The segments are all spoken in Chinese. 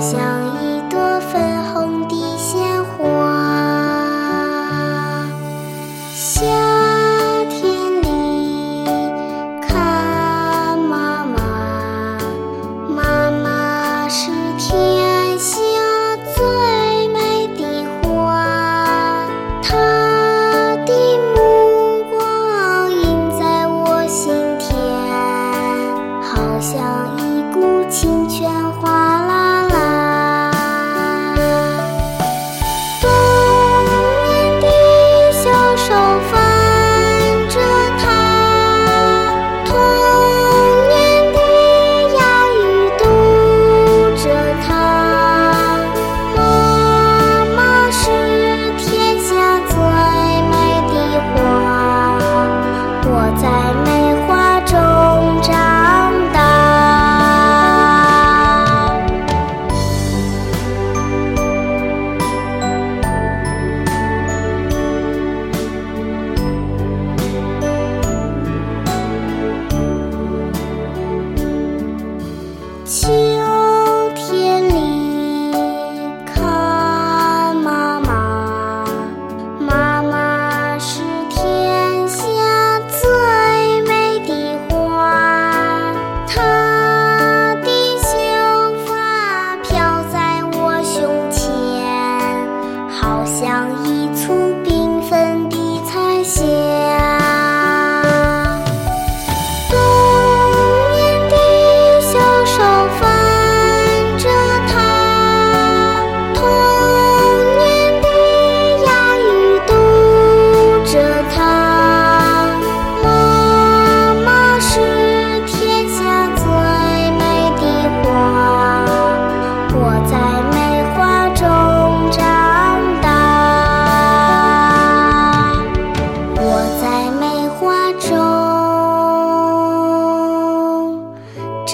像一朵粉红的鲜花。像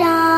안녕.